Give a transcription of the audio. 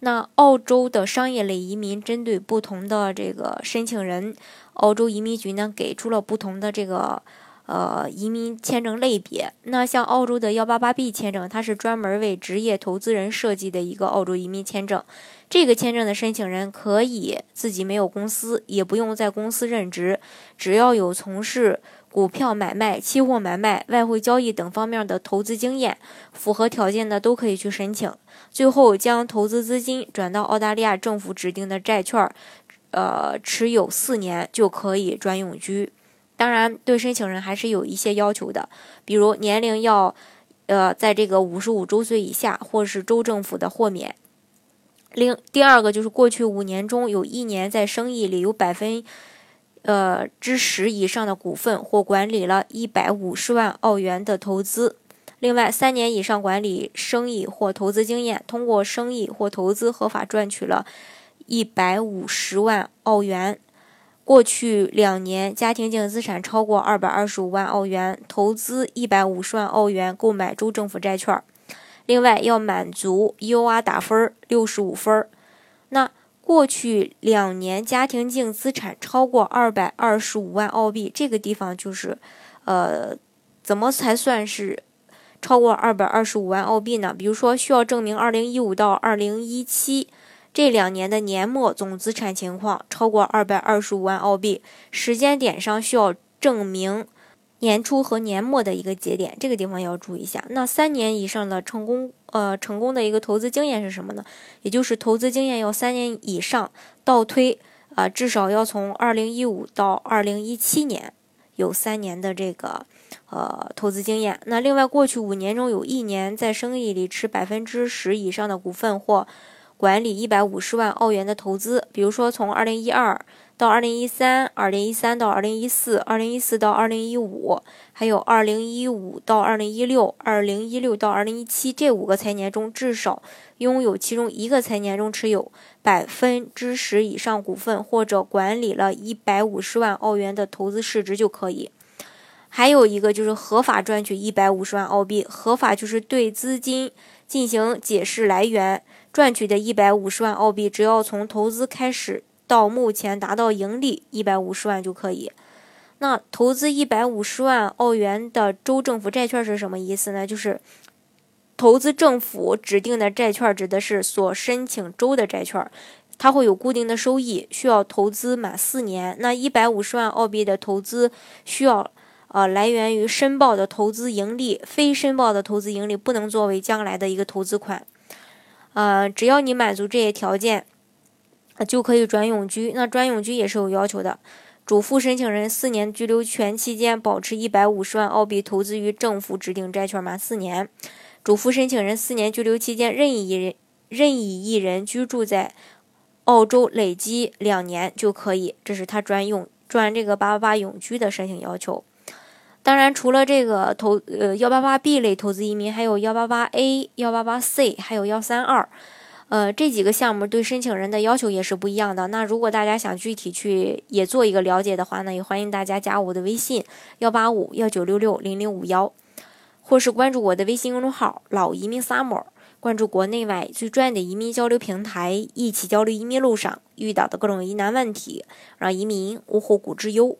那澳洲的商业类移民针对不同的这个申请人，澳洲移民局呢给出了不同的这个。呃，移民签证类别，那像澳洲的幺八八 B 签证，它是专门为职业投资人设计的一个澳洲移民签证。这个签证的申请人可以自己没有公司，也不用在公司任职，只要有从事股票买卖、期货买卖、外汇交易等方面的投资经验，符合条件的都可以去申请。最后将投资资金转到澳大利亚政府指定的债券，呃，持有四年就可以转永居。当然，对申请人还是有一些要求的，比如年龄要，呃，在这个五十五周岁以下，或是州政府的豁免。另第二个就是过去五年中有一年在生意里有百分，呃之十以上的股份或管理了一百五十万澳元的投资。另外，三年以上管理生意或投资经验，通过生意或投资合法赚取了一百五十万澳元。过去两年家庭净资产超过二百二十五万澳元，投资一百五十万澳元购买州政府债券。另外要满足 UR 打分六十五分。那过去两年家庭净资产超过二百二十五万澳币，这个地方就是，呃，怎么才算是超过二百二十五万澳币呢？比如说需要证明二零一五到二零一七。这两年的年末总资产情况超过二百二十五万澳币，时间点上需要证明年初和年末的一个节点，这个地方要注意一下。那三年以上的成功，呃，成功的一个投资经验是什么呢？也就是投资经验要三年以上，倒推啊，至少要从二零一五到二零一七年有三年的这个呃投资经验。那另外，过去五年中有一年在生意里持百分之十以上的股份或。管理一百五十万澳元的投资，比如说从二零一二到二零一三，二零一三到二零一四，二零一四到二零一五，还有二零一五到二零一六，二零一六到二零一七这五个财年中，至少拥有其中一个财年中持有百分之十以上股份，或者管理了一百五十万澳元的投资市值就可以。还有一个就是合法赚取一百五十万澳币，合法就是对资金进行解释来源。赚取的一百五十万澳币，只要从投资开始到目前达到盈利一百五十万就可以。那投资一百五十万澳元的州政府债券是什么意思呢？就是投资政府指定的债券，指的是所申请州的债券，它会有固定的收益，需要投资满四年。那一百五十万澳币的投资需要呃来源于申报的投资盈利，非申报的投资盈利不能作为将来的一个投资款。呃，只要你满足这些条件，就可以转永居。那转永居也是有要求的，主副申请人四年居留权期间保持一百五十万澳币投资于政府指定债券满四年。主副申请人四年居留期间任意一人任意一人居住在澳洲累计两年就可以。这是他转永转这个八八八永居的申请要求。当然，除了这个投呃幺八八 B 类投资移民，还有幺八八 A、幺八八 C，还有幺三二，呃这几个项目对申请人的要求也是不一样的。那如果大家想具体去也做一个了解的话呢，也欢迎大家加我的微信幺八五幺九六六零零五幺，或是关注我的微信公众号“老移民 summer”，关注国内外最专业的移民交流平台，一起交流移民路上遇到的各种疑难问题，让移民无后顾之忧。